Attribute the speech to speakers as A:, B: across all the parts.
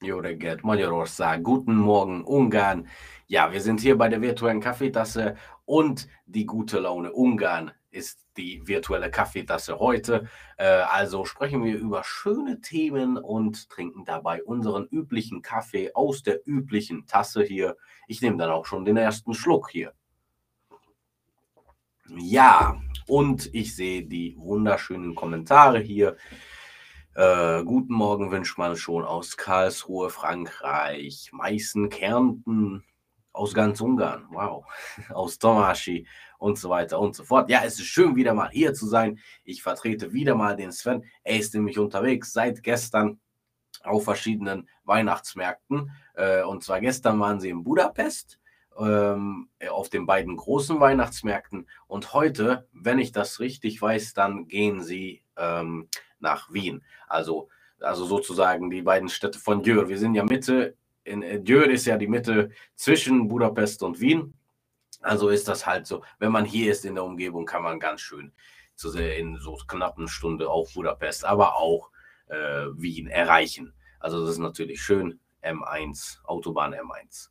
A: Jó reggelt Magyarország, guten Morgen Ungarn. Ja, wir sind hier bei der virtuellen Kaffeetasse und die gute Laune Ungarn ist die virtuelle Kaffeetasse heute. Äh, also sprechen wir über schöne Themen und trinken dabei unseren üblichen Kaffee aus der üblichen Tasse hier. Ich nehme dann auch schon den ersten Schluck hier. Ja, und ich sehe die wunderschönen Kommentare hier. Äh, guten Morgen wünscht man schon aus Karlsruhe, Frankreich, Meißen, Kärnten, aus ganz Ungarn, wow, aus Tomaschi und so weiter und so fort. Ja, es ist schön, wieder mal hier zu sein. Ich vertrete wieder mal den Sven. Er ist nämlich unterwegs seit gestern auf verschiedenen Weihnachtsmärkten. Äh, und zwar gestern waren sie in Budapest ähm, auf den beiden großen Weihnachtsmärkten. Und heute, wenn ich das richtig weiß, dann gehen sie ähm, nach Wien. Also, also sozusagen die beiden Städte von Dürr. Wir sind ja Mitte, in äh, Dürr ist ja die Mitte zwischen Budapest und Wien. Also ist das halt so, wenn man hier ist in der Umgebung, kann man ganz schön zu, in so knappen Stunde auch Budapest, aber auch äh, Wien erreichen. Also das ist natürlich schön. M1, Autobahn M1.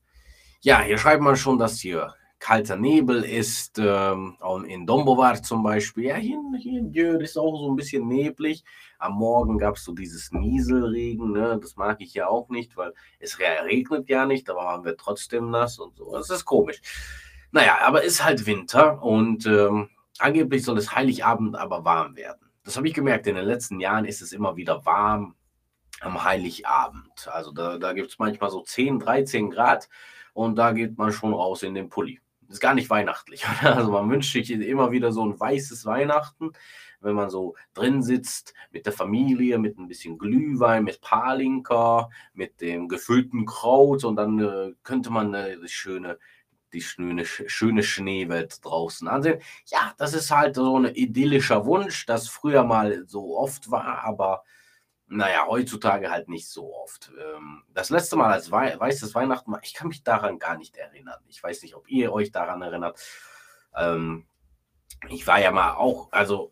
A: Ja, hier schreibt man schon, dass hier kalter Nebel ist, ähm, in Dombovar zum Beispiel. Ja, hier, hier in Dürr ist auch so ein bisschen neblig. Am Morgen gab es so dieses Nieselregen, ne? das mag ich ja auch nicht, weil es regnet ja nicht, aber waren wir trotzdem nass und so. Das ist komisch. Naja, aber ist halt Winter und ähm, angeblich soll es Heiligabend aber warm werden. Das habe ich gemerkt, in den letzten Jahren ist es immer wieder warm am Heiligabend. Also da, da gibt es manchmal so 10, 13 Grad und da geht man schon raus in den Pulli ist gar nicht weihnachtlich. Also man wünscht sich immer wieder so ein weißes Weihnachten, wenn man so drin sitzt mit der Familie, mit ein bisschen Glühwein, mit Palinka, mit dem gefüllten Kraut und dann äh, könnte man äh, die schöne die schöne, schöne Schneewelt draußen ansehen. Ja, das ist halt so ein idyllischer Wunsch, das früher mal so oft war, aber naja, heutzutage halt nicht so oft. Ähm, das letzte Mal als Wei weißes Weihnachten, ich kann mich daran gar nicht erinnern. Ich weiß nicht, ob ihr euch daran erinnert. Ähm, ich war ja mal auch, also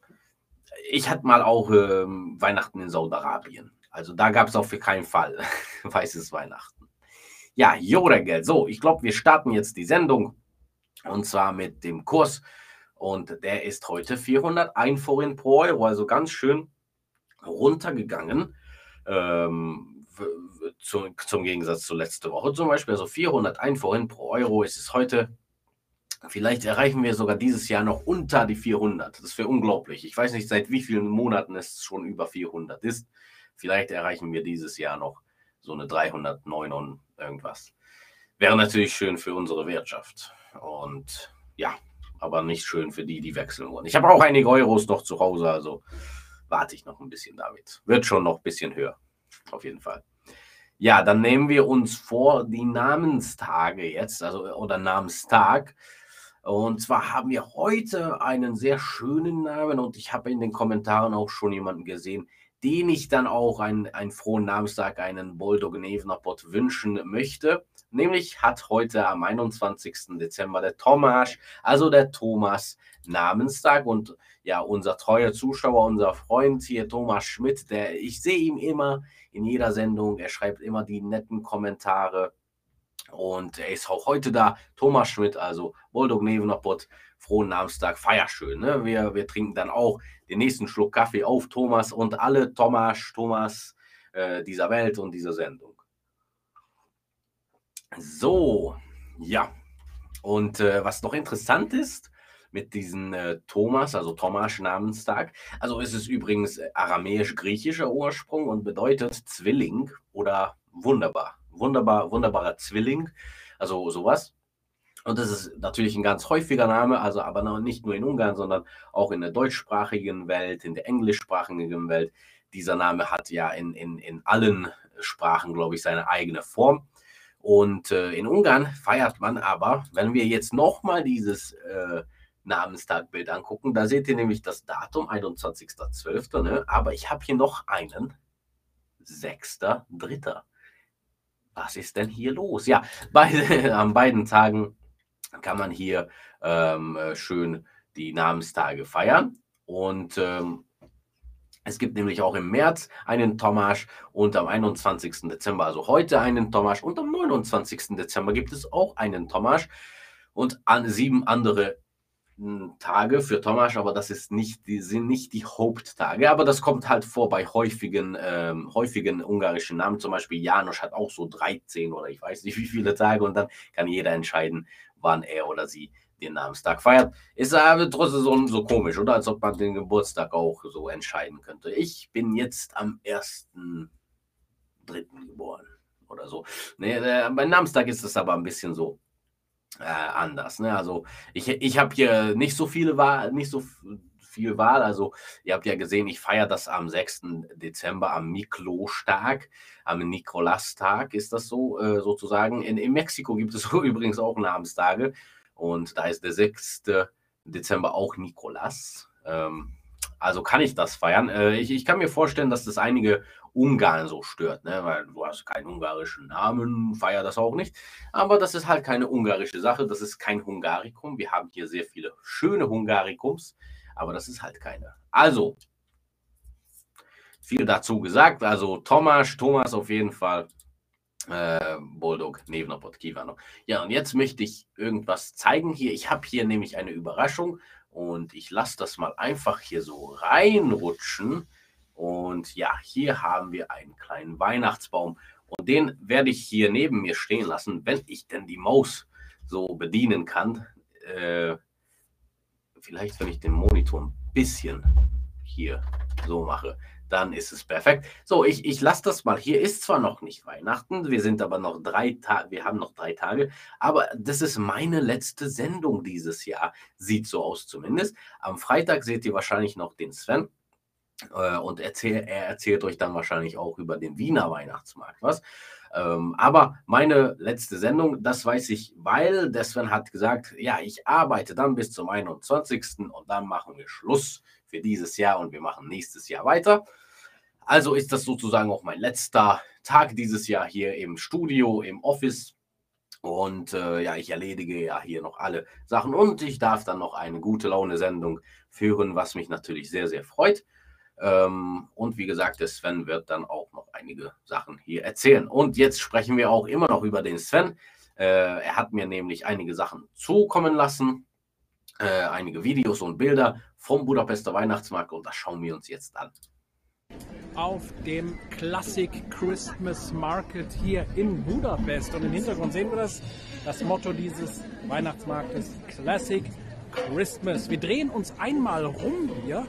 A: ich hatte mal auch ähm, Weihnachten in Saudi-Arabien. Also da gab es auch für keinen Fall weißes Weihnachten. Ja, Joregel. So, ich glaube, wir starten jetzt die Sendung und zwar mit dem Kurs und der ist heute 401 Forint pro Euro, also ganz schön runtergegangen. Ähm, zu, zum Gegensatz zu letzter Woche zum Beispiel. Also 401 vorhin pro Euro ist es heute. Vielleicht erreichen wir sogar dieses Jahr noch unter die 400. Das wäre unglaublich. Ich weiß nicht, seit wie vielen Monaten es schon über 400 ist. Vielleicht erreichen wir dieses Jahr noch so eine 309 und irgendwas. Wäre natürlich schön für unsere Wirtschaft. Und ja, aber nicht schön für die, die wechseln wollen. Ich habe auch einige Euros noch zu Hause, also warte ich noch ein bisschen damit. Wird schon noch ein bisschen höher. Auf jeden Fall. Ja, dann nehmen wir uns vor die Namenstage jetzt, also oder Namenstag. Und zwar haben wir heute einen sehr schönen Namen und ich habe in den Kommentaren auch schon jemanden gesehen, den ich dann auch einen, einen frohen Namenstag, einen Bulldog Nevenapot wünschen möchte. Nämlich hat heute am 21. Dezember der Thomas, also der Thomas, Namenstag. Und ja, unser treuer Zuschauer, unser Freund hier, Thomas Schmidt, der, ich sehe ihn immer in jeder Sendung. Er schreibt immer die netten Kommentare. Und er ist auch heute da. Thomas Schmidt, also Bulldog Nevenapot, frohen Namenstag, feier schön. Ne? Wir, wir trinken dann auch den nächsten Schluck Kaffee auf Thomas und alle Thomas, Thomas äh, dieser Welt und dieser Sendung. So, ja. Und äh, was noch interessant ist mit diesem äh, Thomas, also Thomas Namenstag, also es ist übrigens aramäisch-griechischer Ursprung und bedeutet Zwilling oder wunderbar. Wunderbar, wunderbarer Zwilling, also sowas. Und das ist natürlich ein ganz häufiger Name, also aber noch nicht nur in Ungarn, sondern auch in der deutschsprachigen Welt, in der englischsprachigen Welt. Dieser Name hat ja in, in, in allen Sprachen, glaube ich, seine eigene Form. Und äh, in Ungarn feiert man aber, wenn wir jetzt nochmal dieses äh, Namenstagbild angucken, da seht ihr nämlich das Datum, 21.12. Ne? Aber ich habe hier noch einen, 6.3. Was ist denn hier los? Ja, beide, an beiden Tagen kann man hier ähm, äh, schön die Namenstage feiern. Und ähm, Es gibt nämlich auch im März einen Tomasch und am 21. Dezember, also heute einen Tomasch und am 29. Dezember gibt es auch einen Tomasch und an sieben andere hm, Tage für Tomasz, aber das ist nicht, die sind nicht die Haupttage, aber das kommt halt vor bei häufigen, ähm, häufigen ungarischen Namen. Zum Beispiel Janusz hat auch so 13 oder ich weiß nicht wie viele Tage und dann kann jeder entscheiden, wann er oder sie den Namenstag feiert. Ist aber trotzdem so, so komisch, oder? Als ob man den Geburtstag auch so entscheiden könnte. Ich bin jetzt am 1.3. geboren oder so. Nee, äh, mein Namenstag ist es aber ein bisschen so äh, anders. Ne? Also ich, ich habe hier nicht so viele nicht so viel Wahl. Also ihr habt ja gesehen, ich feiere das am 6. Dezember am Miklostag, am Nikolastag ist das so äh, sozusagen. In, in Mexiko gibt es übrigens auch Namenstage und da ist der 6. Dezember auch Nikolas. Ähm, also kann ich das feiern. Äh, ich, ich kann mir vorstellen, dass das einige Ungarn so stört, ne? weil du hast keinen ungarischen Namen, feier das auch nicht. Aber das ist halt keine ungarische Sache, das ist kein Hungarikum. Wir haben hier sehr viele schöne Hungarikums, aber das ist halt keine. Also, viel dazu gesagt. Also Thomas, Thomas auf jeden Fall. Äh, Boldog, Nevnopot, Kivano. Ja, und jetzt möchte ich irgendwas zeigen hier. Ich habe hier nämlich eine Überraschung und ich lasse das mal einfach hier so reinrutschen. Und ja, hier haben wir einen kleinen Weihnachtsbaum. Und den werde ich hier neben mir stehen lassen, wenn ich denn die Maus so bedienen kann. Äh, vielleicht, wenn ich den Monitor ein bisschen hier so mache, dann ist es perfekt. So, ich, ich lasse das mal. Hier ist zwar noch nicht Weihnachten, wir sind aber noch drei Tage, wir haben noch drei Tage, aber das ist meine letzte Sendung dieses Jahr. Sieht so aus zumindest. Am Freitag seht ihr wahrscheinlich noch den Sven. Äh, und erzähl, er erzählt euch dann wahrscheinlich auch über den Wiener Weihnachtsmarkt was. Ähm, aber meine letzte Sendung, das weiß ich, weil der Sven hat gesagt, ja, ich arbeite dann bis zum 21. und dann machen wir Schluss für dieses Jahr und wir machen nächstes Jahr weiter. Also ist das sozusagen auch mein letzter Tag dieses Jahr hier im Studio, im Office. Und äh, ja, ich erledige ja hier noch alle Sachen und ich darf dann noch eine gute Laune-Sendung führen, was mich natürlich sehr, sehr freut. Ähm, und wie gesagt, der Sven wird dann auch noch einige Sachen hier erzählen. Und jetzt sprechen wir auch immer noch über den Sven. Äh, er hat mir nämlich einige Sachen zukommen lassen, äh, einige Videos und Bilder vom Budapester Weihnachtsmarkt und das schauen wir uns jetzt an.
B: Auf dem Classic Christmas Market hier in Budapest. Und im Hintergrund sehen wir das, das Motto dieses Weihnachtsmarktes Classic Christmas. Wir drehen uns einmal rum hier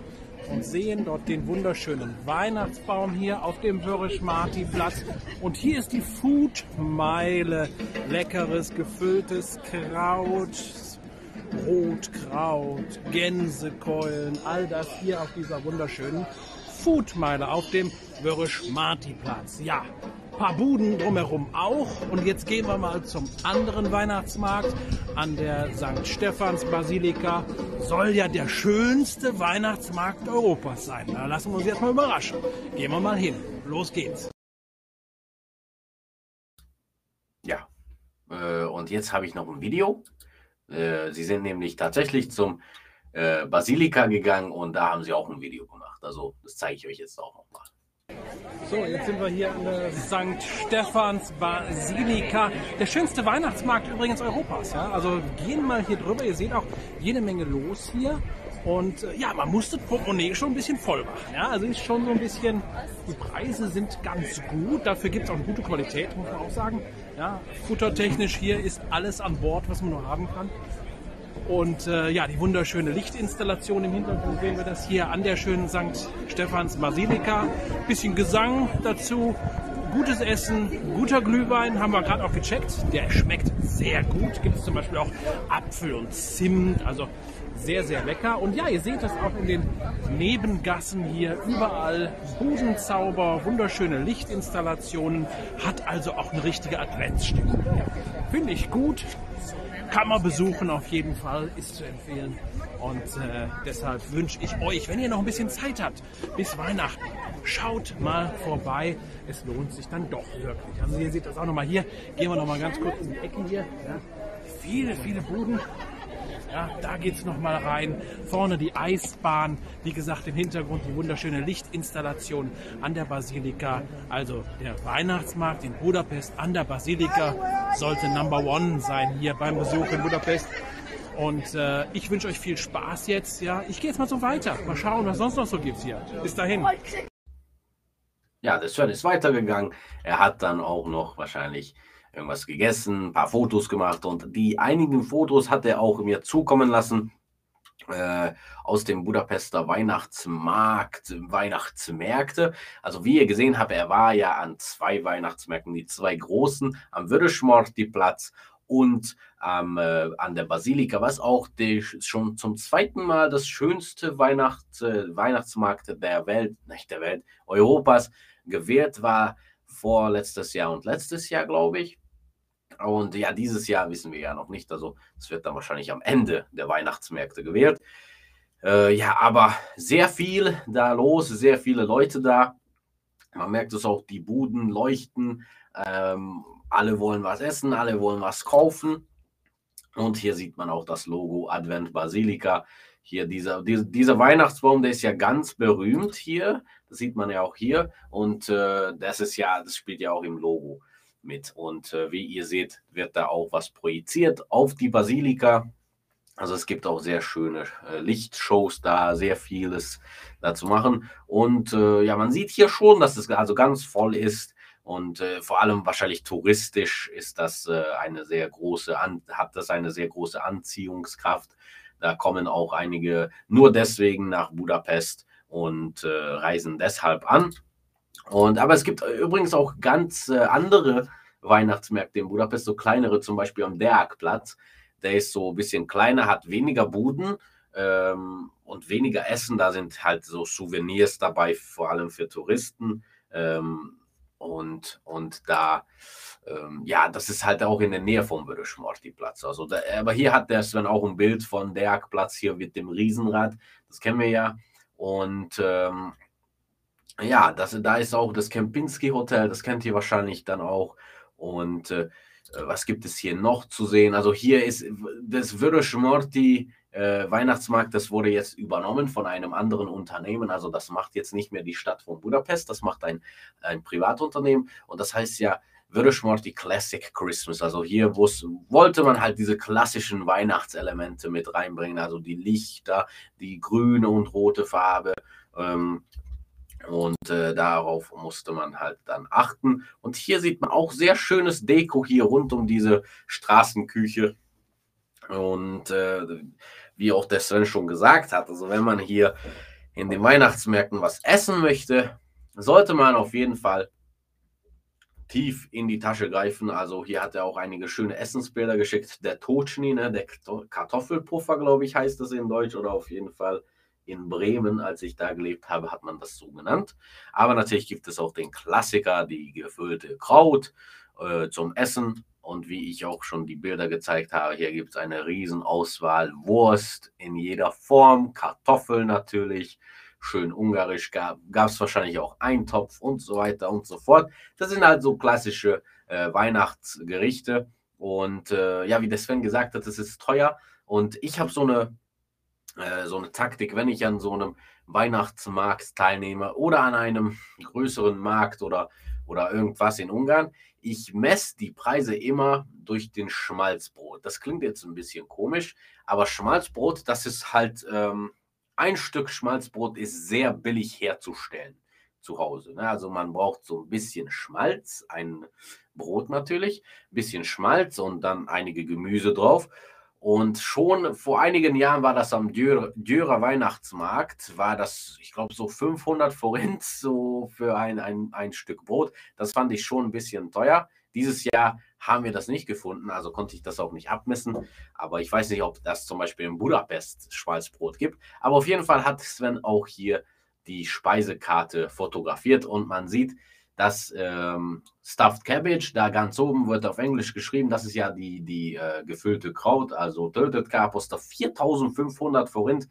B: und sehen dort den wunderschönen Weihnachtsbaum hier auf dem Wörrisch-Marti-Platz. Und hier ist die Foodmeile. Leckeres, gefülltes Kraut, Rotkraut, Gänsekeulen, all das hier auf dieser wunderschönen Foodmeile auf dem Wörrisch-Marti-Platz. Ja, paar Buden drumherum auch. Und jetzt gehen wir mal zum anderen Weihnachtsmarkt an der St. Stephans Basilika. Soll ja der schönste Weihnachtsmarkt Europas sein. Da lassen wir uns jetzt mal überraschen. Gehen wir mal hin. Los geht's.
A: Ja, äh, und jetzt habe ich noch ein Video. Äh, sie sind nämlich tatsächlich zum äh, Basilika gegangen und da haben sie auch ein Video gemacht. Also das zeige ich euch jetzt auch nochmal.
B: So, jetzt sind wir hier an der St. Stephans Basilika. Der schönste Weihnachtsmarkt übrigens Europas. Ja? Also gehen mal hier drüber. Ihr seht auch jede Menge los hier. Und äh, ja, man muss das Portemonnaie schon ein bisschen voll machen. Ja? Also ist schon so ein bisschen, die Preise sind ganz gut. Dafür gibt es auch eine gute Qualität, muss man auch sagen. Ja, futtertechnisch hier ist alles an Bord, was man nur haben kann. Und äh, ja, die wunderschöne Lichtinstallation im Hintergrund sehen wir das hier an der schönen St. Stephans Basilika. Bisschen Gesang dazu, gutes Essen, guter Glühwein, haben wir gerade auch gecheckt. Der schmeckt sehr gut. Gibt es zum Beispiel auch Apfel und Zimt, also sehr, sehr lecker. Und ja, ihr seht das auch in den Nebengassen hier überall. Budenzauber, wunderschöne Lichtinstallationen, hat also auch eine richtige Adventsstimmung. Finde ich gut kann man besuchen auf jeden Fall, ist zu empfehlen. Und äh, deshalb wünsche ich euch, wenn ihr noch ein bisschen Zeit habt, bis Weihnachten, schaut mal vorbei. Es lohnt sich dann doch wirklich. Also ihr seht das auch nochmal hier. Gehen wir nochmal ganz kurz in die Ecke hier. Ja. Viele, viele Buden. Ja, da geht's noch mal rein. Vorne die Eisbahn, wie gesagt im Hintergrund die wunderschöne Lichtinstallation an der Basilika. Also der Weihnachtsmarkt in Budapest an der Basilika sollte Number One sein hier beim Besuch in Budapest. Und äh, ich wünsche euch viel Spaß jetzt. Ja, ich gehe jetzt mal so weiter. Mal schauen, was sonst noch so gibt hier. Bis dahin.
A: Ja, der Sven ist weitergegangen. Er hat dann auch noch wahrscheinlich irgendwas gegessen, ein paar Fotos gemacht und die einigen Fotos hat er auch mir zukommen lassen äh, aus dem Budapester Weihnachtsmarkt, Weihnachtsmärkte. Also wie ihr gesehen habt, er war ja an zwei Weihnachtsmärkten, die zwei großen, am Würdeschmorti-Platz und ähm, äh, an der Basilika, was auch die, schon zum zweiten Mal das schönste Weihnachts, äh, Weihnachtsmarkt der Welt, nicht der Welt, Europas gewährt war, vorletztes Jahr und letztes Jahr, glaube ich. Und ja, dieses Jahr wissen wir ja noch nicht. Also es wird dann wahrscheinlich am Ende der Weihnachtsmärkte gewählt. Äh, ja, aber sehr viel da los, sehr viele Leute da. Man merkt es auch, die Buden leuchten. Ähm, alle wollen was essen, alle wollen was kaufen. Und hier sieht man auch das Logo Advent Basilika. Hier dieser, dieser, Weihnachtsbaum, der ist ja ganz berühmt hier. Das sieht man ja auch hier. Und äh, das ist ja, das spielt ja auch im Logo mit. Und äh, wie ihr seht, wird da auch was projiziert auf die Basilika. Also es gibt auch sehr schöne äh, Lichtshows da, sehr vieles da zu machen. Und äh, ja, man sieht hier schon, dass es also ganz voll ist. Und äh, vor allem wahrscheinlich touristisch ist das äh, eine sehr große, an, hat das eine sehr große Anziehungskraft. Da kommen auch einige nur deswegen nach Budapest und äh, reisen deshalb an. Und, aber es gibt übrigens auch ganz äh, andere Weihnachtsmärkte in Budapest, so kleinere, zum Beispiel am Deakplatz. Der ist so ein bisschen kleiner, hat weniger Buden ähm, und weniger Essen. Da sind halt so Souvenirs dabei, vor allem für Touristen. Ähm, und, und da, ähm, ja, das ist halt auch in der Nähe vom Bürgerschmorti-Platz. Also aber hier hat der Sven auch ein Bild von Deakplatz hier mit dem Riesenrad. Das kennen wir ja. Und ähm, ja, das, da ist auch das Kempinski Hotel, das kennt ihr wahrscheinlich dann auch. Und äh, was gibt es hier noch zu sehen? Also hier ist das Würdeschmorti äh, Weihnachtsmarkt, das wurde jetzt übernommen von einem anderen Unternehmen. Also das macht jetzt nicht mehr die Stadt von Budapest, das macht ein, ein Privatunternehmen. Und das heißt ja Würdeschmorti Classic Christmas. Also hier wollte man halt diese klassischen Weihnachtselemente mit reinbringen. Also die Lichter, die grüne und rote Farbe. Ähm, und äh, darauf musste man halt dann achten. Und hier sieht man auch sehr schönes Deko hier rund um diese Straßenküche. Und äh, wie auch der Sven schon gesagt hat, also wenn man hier in den Weihnachtsmärkten was essen möchte, sollte man auf jeden Fall tief in die Tasche greifen. Also hier hat er auch einige schöne Essensbilder geschickt. Der Totschni, ne, der Kartoffelpuffer, glaube ich, heißt das in Deutsch oder auf jeden Fall in Bremen, als ich da gelebt habe, hat man das so genannt. Aber natürlich gibt es auch den Klassiker, die gefüllte Kraut äh, zum Essen. Und wie ich auch schon die Bilder gezeigt habe, hier gibt es eine Riesenauswahl Wurst in jeder Form, Kartoffeln natürlich, schön ungarisch, gab es wahrscheinlich auch Eintopf und so weiter und so fort. Das sind halt so klassische äh, Weihnachtsgerichte. Und äh, ja, wie der Sven gesagt hat, das ist teuer. Und ich habe so eine äh, so eine Taktik, wenn ich an so einem Weihnachtsmarkt teilnehme oder an einem größeren Markt oder, oder irgendwas in Ungarn. Ich messe die Preise immer durch den Schmalzbrot. Das klingt jetzt ein bisschen komisch, aber Schmalzbrot, das ist halt, ähm, ein Stück Schmalzbrot ist sehr billig herzustellen zu Hause. Ne? Also man braucht so ein bisschen Schmalz, ein Brot natürlich, ein bisschen Schmalz und dann einige Gemüse drauf. Und schon vor einigen Jahren war das am Dürer Weihnachtsmarkt, war das, ich glaube, so 500 Forint so für ein, ein, ein Stück Brot. Das fand ich schon ein bisschen teuer. Dieses Jahr haben wir das nicht gefunden, also konnte ich das auch nicht abmessen. Aber ich weiß nicht, ob das zum Beispiel in Budapest Schmalzbrot gibt. Aber auf jeden Fall hat Sven auch hier die Speisekarte fotografiert und man sieht, das ähm, Stuffed Cabbage, da ganz oben wird auf Englisch geschrieben, das ist ja die, die äh, gefüllte Kraut, also Tilted Carposter, 4500 Forint,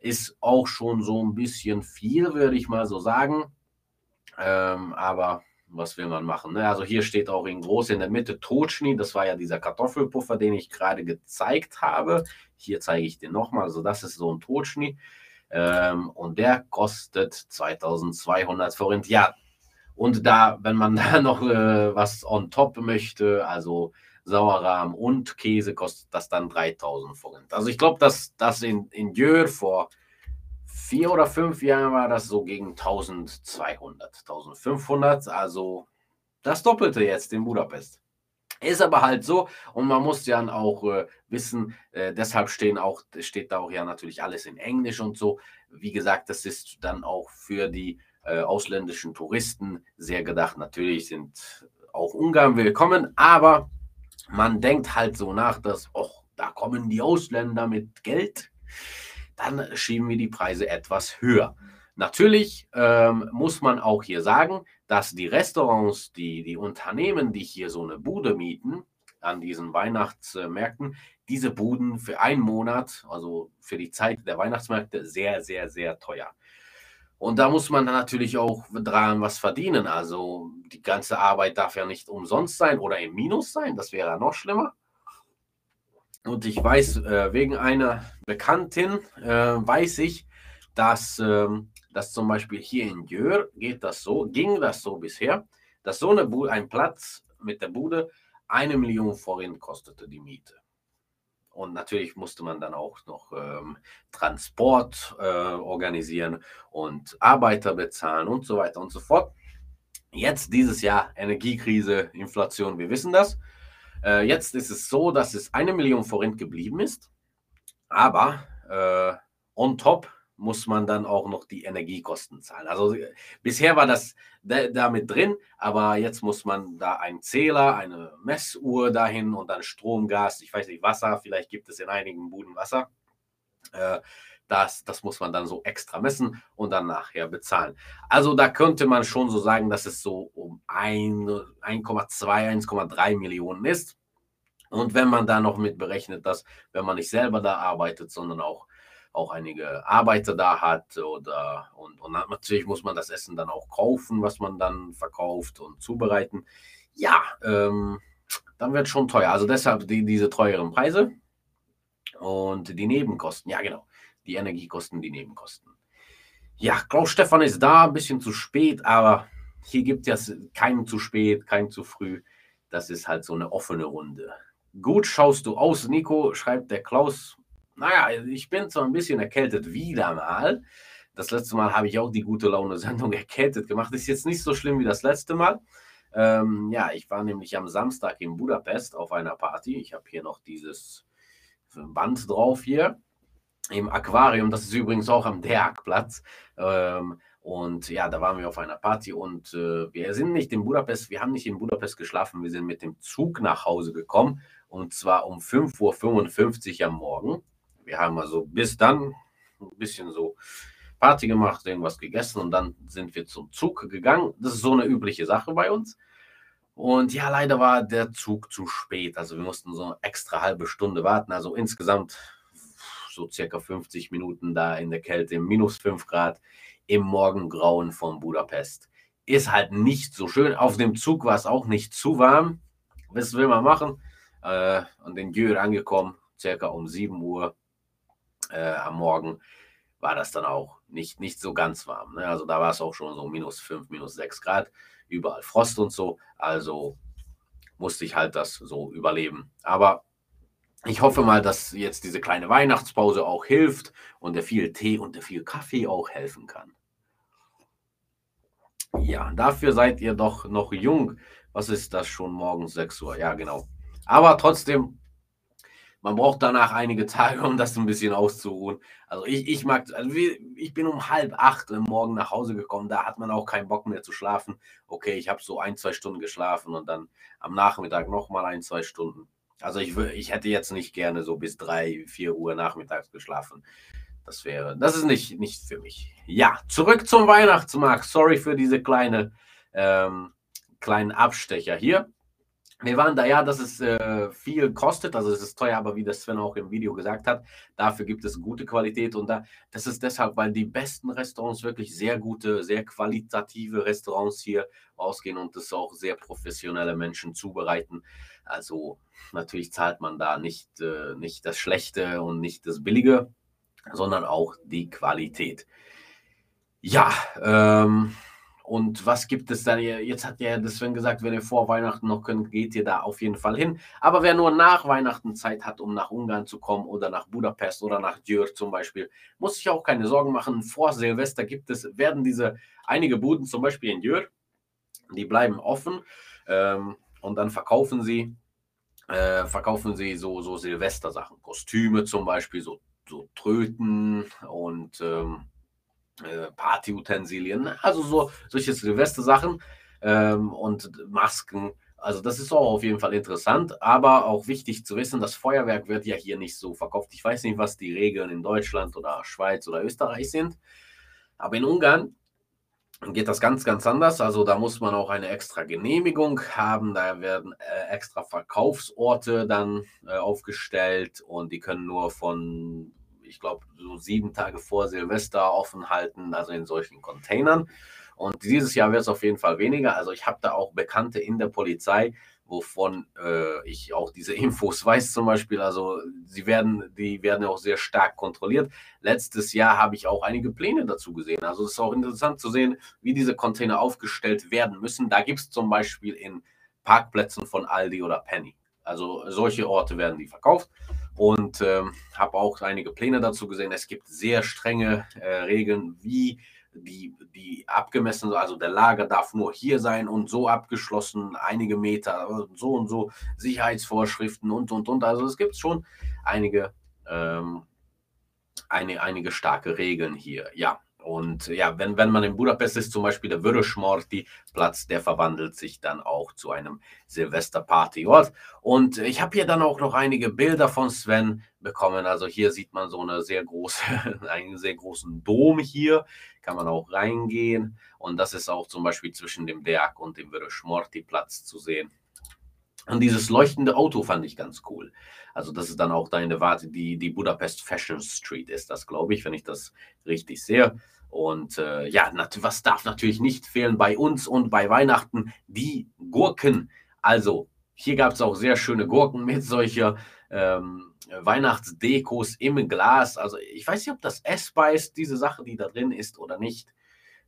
A: ist auch schon so ein bisschen viel, würde ich mal so sagen. Ähm, aber was will man machen? Ne? Also hier steht auch in groß in der Mitte Totschni, das war ja dieser Kartoffelpuffer, den ich gerade gezeigt habe. Hier zeige ich den nochmal, also das ist so ein Totschni. Ähm, und der kostet 2200 Forint. Ja, und da, wenn man da noch äh, was on top möchte, also Sauerrahm und Käse, kostet das dann 3000 Forint. Also ich glaube, dass das in, in Jör vor vier oder fünf Jahren war das so gegen 1200, 1500, also das Doppelte jetzt in Budapest. Ist aber halt so und man muss ja auch äh, wissen, äh, deshalb stehen auch, steht da auch ja natürlich alles in Englisch und so. Wie gesagt, das ist dann auch für die äh, ausländischen Touristen sehr gedacht. Natürlich sind auch Ungarn willkommen, aber man denkt halt so nach, dass, oh, da kommen die Ausländer mit Geld dann schieben wir die Preise etwas höher. Natürlich ähm, muss man auch hier sagen, dass die Restaurants, die, die Unternehmen, die hier so eine Bude mieten, an diesen Weihnachtsmärkten, diese Buden für einen Monat, also für die Zeit der Weihnachtsmärkte, sehr, sehr, sehr teuer. Und da muss man natürlich auch dran was verdienen. Also die ganze Arbeit darf ja nicht umsonst sein oder im Minus sein, das wäre noch schlimmer. Und ich weiß, äh, wegen einer Bekanntin äh, weiß ich, dass, ähm, dass zum Beispiel hier in Jör geht das so, ging das so bisher, dass so eine Bude, ein Platz mit der Bude eine Million Forint kostete die Miete. Und natürlich musste man dann auch noch ähm, Transport äh, organisieren und Arbeiter bezahlen und so weiter und so fort. Jetzt dieses Jahr Energiekrise, Inflation, wir wissen das. Äh, jetzt ist es so, dass es eine Million Forint geblieben ist, aber äh, on top muss man dann auch noch die Energiekosten zahlen. Also äh, bisher war das damit drin, aber jetzt muss man da einen Zähler, eine Messuhr dahin und dann Strom, Gas, ich weiß nicht, Wasser, vielleicht gibt es in einigen Buden Wasser. Äh, das, das muss man dann so extra messen und dann nachher bezahlen. Also da könnte man schon so sagen, dass es so um 1,2, 1,3 Millionen ist. Und wenn man da noch mit berechnet, dass wenn man nicht selber da arbeitet, sondern auch, auch einige Arbeiter da hat oder und, und natürlich muss man das Essen dann auch kaufen, was man dann verkauft und zubereiten. Ja, ähm, dann wird schon teuer. Also deshalb die, diese teuren Preise und die Nebenkosten. Ja, genau die Energiekosten, die Nebenkosten. Ja, Klaus Stefan ist da, ein bisschen zu spät, aber hier gibt es keinen zu spät, keinen zu früh. Das ist halt so eine offene Runde. Gut schaust du aus, Nico, schreibt der Klaus. Naja, ich bin zwar ein bisschen erkältet, wieder mal. Das letzte Mal habe ich auch die gute Laune-Sendung erkältet gemacht. Ist jetzt nicht so schlimm wie das letzte Mal. Ähm, ja, ich war nämlich am Samstag in Budapest auf einer Party. Ich habe hier noch dieses Band drauf hier im Aquarium. Das ist übrigens auch am Dergplatz. Ähm, und ja, da waren wir auf einer Party und äh, wir sind nicht in Budapest, wir haben nicht in Budapest geschlafen, wir sind mit dem Zug nach Hause gekommen und zwar um 5.55 Uhr am Morgen. Wir haben also bis dann ein bisschen so Party gemacht, irgendwas gegessen und dann sind wir zum Zug gegangen. Das ist so eine übliche Sache bei uns. Und ja, leider war der Zug zu spät. Also wir mussten so extra halbe Stunde warten. Also insgesamt so circa 50 Minuten da in der Kälte, minus 5 Grad im Morgengrauen von Budapest. Ist halt nicht so schön. Auf dem Zug war es auch nicht zu warm. Was will man machen? Äh, und in Jür angekommen, circa um 7 Uhr äh, am Morgen, war das dann auch nicht, nicht so ganz warm. Ne? Also da war es auch schon so minus 5, minus 6 Grad, überall Frost und so. Also musste ich halt das so überleben. Aber ich hoffe mal, dass jetzt diese kleine Weihnachtspause auch hilft und der viel Tee und der viel Kaffee auch helfen kann. Ja, dafür seid ihr doch noch jung. Was ist das schon morgens 6 Uhr? Ja, genau. Aber trotzdem, man braucht danach einige Tage, um das ein bisschen auszuruhen. Also ich, ich mag, also ich bin um halb acht im Morgen nach Hause gekommen, da hat man auch keinen Bock mehr zu schlafen. Okay, ich habe so ein, zwei Stunden geschlafen und dann am Nachmittag nochmal ein, zwei Stunden. Also ich, ich hätte jetzt nicht gerne so bis drei, vier Uhr nachmittags geschlafen. Das wäre, das ist nicht, nicht für mich. Ja, zurück zum Weihnachtsmarkt. Sorry für diese kleine, ähm, kleinen Abstecher hier. Wir waren da, ja, dass es äh, viel kostet, also es ist teuer, aber wie das Sven auch im Video gesagt hat, dafür gibt es gute Qualität und da, das ist deshalb, weil die besten Restaurants wirklich sehr gute, sehr qualitative Restaurants hier ausgehen und das auch sehr professionelle Menschen zubereiten. Also natürlich zahlt man da nicht, äh, nicht das Schlechte und nicht das Billige, sondern auch die Qualität. Ja, ähm, und was gibt es da? Jetzt hat ja Sven gesagt, wenn ihr vor Weihnachten noch könnt, geht ihr da auf jeden Fall hin. Aber wer nur nach Weihnachten Zeit hat, um nach Ungarn zu kommen oder nach Budapest oder nach Győr zum Beispiel, muss sich auch keine Sorgen machen. Vor Silvester gibt es, werden diese einige Buden, zum Beispiel in Győr, die bleiben offen ähm, und dann verkaufen sie, äh, verkaufen sie so, so Silvestersachen, Kostüme zum Beispiel, so, so Tröten und ähm, äh, Partyutensilien, also so solche Silvester-Sachen ähm, und Masken. Also das ist auch auf jeden Fall interessant, aber auch wichtig zu wissen, das Feuerwerk wird ja hier nicht so verkauft. Ich weiß nicht, was die Regeln in Deutschland oder Schweiz oder Österreich sind, aber in Ungarn geht das ganz, ganz anders. Also da muss man auch eine extra Genehmigung haben. Da werden äh, extra Verkaufsorte dann äh, aufgestellt und die können nur von ich glaube, so sieben Tage vor Silvester offen halten, also in solchen Containern. Und dieses Jahr wird es auf jeden Fall weniger. Also ich habe da auch Bekannte in der Polizei, wovon äh, ich auch diese Infos weiß zum Beispiel. Also sie werden, die werden auch sehr stark kontrolliert. Letztes Jahr habe ich auch einige Pläne dazu gesehen. Also es ist auch interessant zu sehen, wie diese Container aufgestellt werden müssen. Da gibt es zum Beispiel in Parkplätzen von Aldi oder Penny. Also solche Orte werden die verkauft und ähm, habe auch einige Pläne dazu gesehen. Es gibt sehr strenge äh, Regeln, wie die, die abgemessen, also der Lager darf nur hier sein und so abgeschlossen, einige Meter, so und so, Sicherheitsvorschriften und und und. Also es gibt schon einige, ähm, eine, einige starke Regeln hier. Ja, und ja, wenn, wenn man in Budapest ist, zum Beispiel der Vörösmarty-Platz, der verwandelt sich dann auch zu einem Silvesterpartyort. Und ich habe hier dann auch noch einige Bilder von Sven bekommen. Also hier sieht man so eine sehr große, einen sehr großen Dom hier. Kann man auch reingehen. Und das ist auch zum Beispiel zwischen dem Berg und dem Vörösmarty-Platz zu sehen. Und dieses leuchtende Auto fand ich ganz cool. Also das ist dann auch deine Warte, die, die Budapest Fashion Street ist das, glaube ich, wenn ich das richtig sehe. Und äh, ja, was darf natürlich nicht fehlen bei uns und bei Weihnachten? Die Gurken. Also hier gab es auch sehr schöne Gurken mit solcher ähm, Weihnachtsdekos im Glas. Also ich weiß nicht, ob das essbar ist, diese Sache, die da drin ist oder nicht.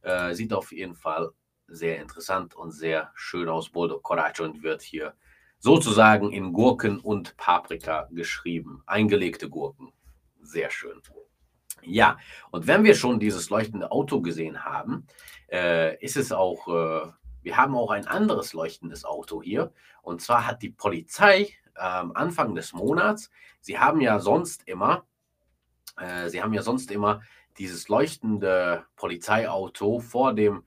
A: Äh, sieht auf jeden Fall sehr interessant und sehr schön aus. Boldo Coraggio und wird hier sozusagen in Gurken und Paprika geschrieben. Eingelegte Gurken. Sehr schön. Ja, und wenn wir schon dieses leuchtende Auto gesehen haben, äh, ist es auch, äh, wir haben auch ein anderes leuchtendes Auto hier. Und zwar hat die Polizei äh, Anfang des Monats, sie haben ja sonst immer, äh, sie haben ja sonst immer dieses leuchtende Polizeiauto vor dem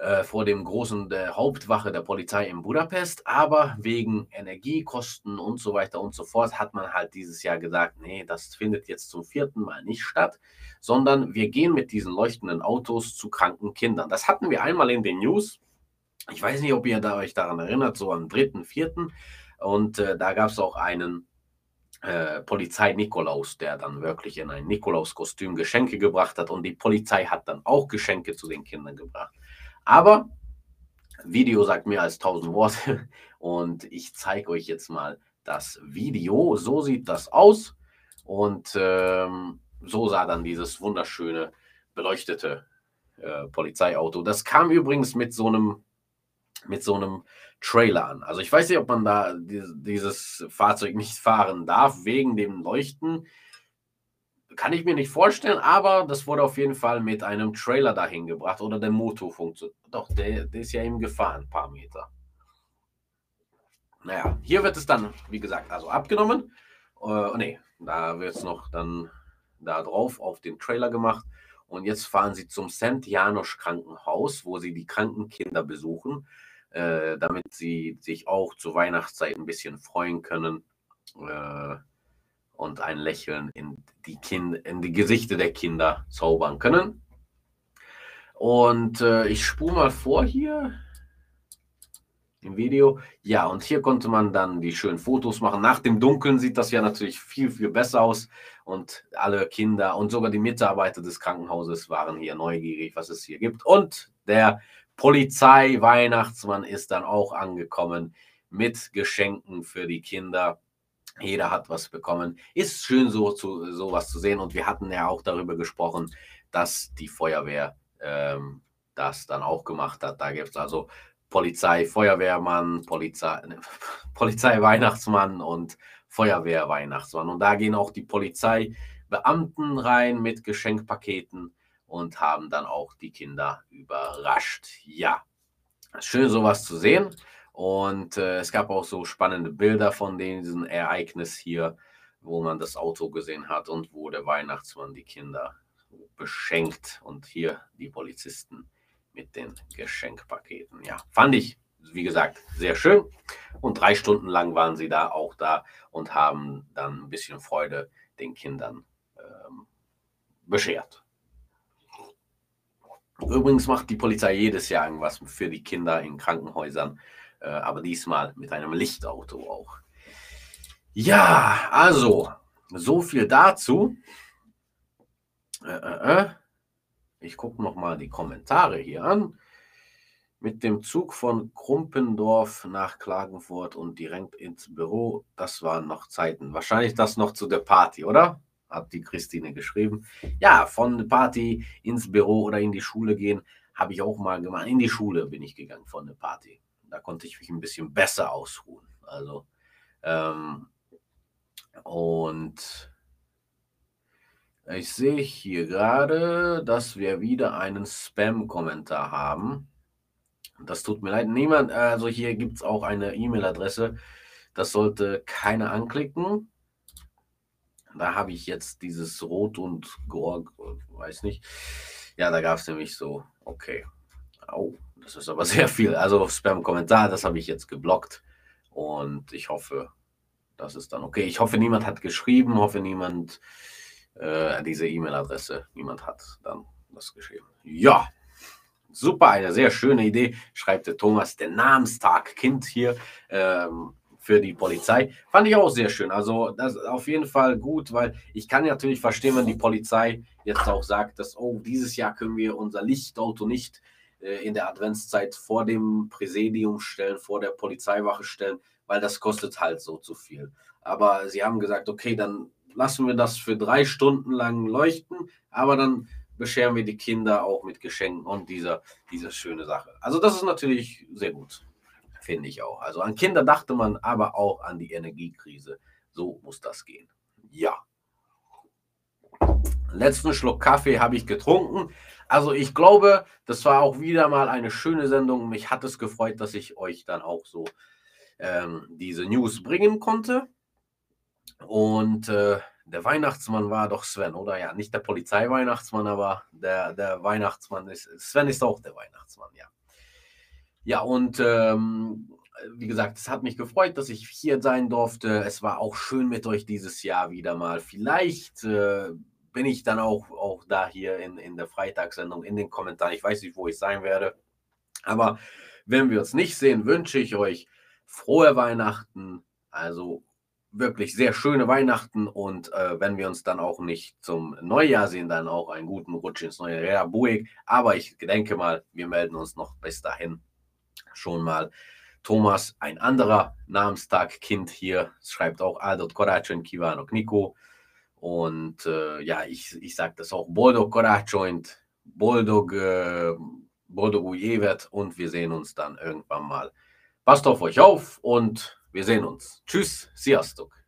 A: äh, vor dem großen der Hauptwache der Polizei in Budapest, aber wegen Energiekosten und so weiter und so fort hat man halt dieses Jahr gesagt, nee, das findet jetzt zum vierten Mal nicht statt, sondern wir gehen mit diesen leuchtenden Autos zu kranken Kindern. Das hatten wir einmal in den News. Ich weiß nicht, ob ihr da euch daran erinnert, so am 3.4. Und äh, da gab es auch einen äh, Polizei Nikolaus, der dann wirklich in ein Nikolaus-Kostüm Geschenke gebracht hat. Und die Polizei hat dann auch Geschenke zu den Kindern gebracht. Aber Video sagt mehr als 1000 Worte und ich zeige euch jetzt mal das Video. So sieht das aus und ähm, so sah dann dieses wunderschöne beleuchtete äh, Polizeiauto. Das kam übrigens mit so einem mit so einem Trailer an. Also ich weiß nicht, ob man da dieses Fahrzeug nicht fahren darf wegen dem Leuchten. Kann ich mir nicht vorstellen, aber das wurde auf jeden Fall mit einem Trailer dahin gebracht oder der Motor funktioniert. Doch, der, der ist ja eben gefahren, ein paar Meter. Naja, hier wird es dann, wie gesagt, also abgenommen. Äh, nee, da wird es noch dann da drauf auf den Trailer gemacht. Und jetzt fahren sie zum St. Janusz Krankenhaus, wo sie die kranken Kinder besuchen, äh, damit sie sich auch zur Weihnachtszeit ein bisschen freuen können. Äh, und ein Lächeln in die, kind, in die Gesichter der Kinder zaubern können. Und äh, ich spule mal vor hier. im Video. Ja, und hier konnte man dann die schönen Fotos machen. Nach dem Dunkeln sieht das ja natürlich viel, viel besser aus. Und alle Kinder und sogar die Mitarbeiter des Krankenhauses waren hier neugierig, was es hier gibt. Und der Polizei-Weihnachtsmann ist dann auch angekommen mit Geschenken für die Kinder. Jeder hat was bekommen. Ist schön, so zu, sowas zu sehen. Und wir hatten ja auch darüber gesprochen, dass die Feuerwehr ähm, das dann auch gemacht hat. Da gibt es also Polizei, Feuerwehrmann, Polizei, ne, Polizei, Weihnachtsmann und Feuerwehr, Weihnachtsmann. Und da gehen auch die Polizeibeamten rein mit Geschenkpaketen und haben dann auch die Kinder überrascht. Ja, schön sowas zu sehen. Und äh, es gab auch so spannende Bilder von diesem Ereignis hier, wo man das Auto gesehen hat und wo der Weihnachtsmann die Kinder beschenkt und hier die Polizisten mit den Geschenkpaketen. Ja, fand ich, wie gesagt, sehr schön. Und drei Stunden lang waren sie da auch da und haben dann ein bisschen Freude den Kindern ähm, beschert. Übrigens macht die Polizei jedes Jahr irgendwas für die Kinder in Krankenhäusern, äh, aber diesmal mit einem Lichtauto auch. Ja, also, so viel dazu. Äh, äh, äh. Ich gucke noch mal die Kommentare hier an. Mit dem Zug von Krumpendorf nach Klagenfurt und direkt ins Büro, das waren noch Zeiten. Wahrscheinlich das noch zu der Party, oder? Hat die Christine geschrieben. Ja, von der Party ins Büro oder in die Schule gehen, habe ich auch mal gemacht. In die Schule bin ich gegangen von der Party. Da konnte ich mich ein bisschen besser ausruhen. Also, ähm, und ich sehe hier gerade, dass wir wieder einen Spam-Kommentar haben. Das tut mir leid. Niemand, also hier gibt es auch eine E-Mail-Adresse. Das sollte keiner anklicken. Da habe ich jetzt dieses Rot und Gorg, weiß nicht. Ja, da gab es nämlich so, okay. Oh, das ist aber sehr viel. Also Spam-Kommentar, das habe ich jetzt geblockt. Und ich hoffe, das ist dann okay. Ich hoffe, niemand hat geschrieben, hoffe, niemand äh, diese E-Mail-Adresse. Niemand hat dann das geschrieben. Ja, super, eine sehr schöne Idee, schreibt der Thomas, der Namenstag Kind hier ähm, für die Polizei. Fand ich auch sehr schön. Also das ist auf jeden Fall gut, weil ich kann natürlich verstehen, wenn die Polizei jetzt auch sagt, dass, oh, dieses Jahr können wir unser Lichtauto nicht in der Adventszeit vor dem Präsidium stellen, vor der Polizeiwache stellen, weil das kostet halt so zu viel. Aber sie haben gesagt, okay, dann lassen wir das für drei Stunden lang leuchten, aber dann bescheren wir die Kinder auch mit Geschenken und dieser, dieser schöne Sache. Also das ist natürlich sehr gut, finde ich auch. Also an Kinder dachte man, aber auch an die Energiekrise. So muss das gehen. Ja. Letzten Schluck Kaffee habe ich getrunken. Also ich glaube, das war auch wieder mal eine schöne Sendung. Mich hat es gefreut, dass ich euch dann auch so ähm, diese News bringen konnte. Und äh, der Weihnachtsmann war doch Sven, oder? Ja, nicht der Polizeiweihnachtsmann, aber der, der Weihnachtsmann ist. Sven ist auch der Weihnachtsmann, ja. Ja, und ähm, wie gesagt, es hat mich gefreut, dass ich hier sein durfte. Es war auch schön mit euch dieses Jahr wieder mal. Vielleicht äh, bin ich dann auch, auch da hier in, in der Freitagssendung, in den Kommentaren. Ich weiß nicht, wo ich sein werde. Aber wenn wir uns nicht sehen, wünsche ich euch frohe Weihnachten. Also wirklich sehr schöne Weihnachten und äh, wenn wir uns dann auch nicht zum Neujahr sehen, dann auch einen guten Rutsch ins neue Jahr. Buig. Aber ich denke mal, wir melden uns noch bis dahin schon mal. Thomas, ein anderer Namenstag-Kind hier, schreibt auch Aldot Koracin, Kivano Kniko. Und äh, ja, ich, ich sage das auch, Boldog Koracoint, Boldog, äh, Boldog Ujevet und wir sehen uns dann irgendwann mal. Passt auf euch auf und wir sehen uns. Tschüss, sziasztok!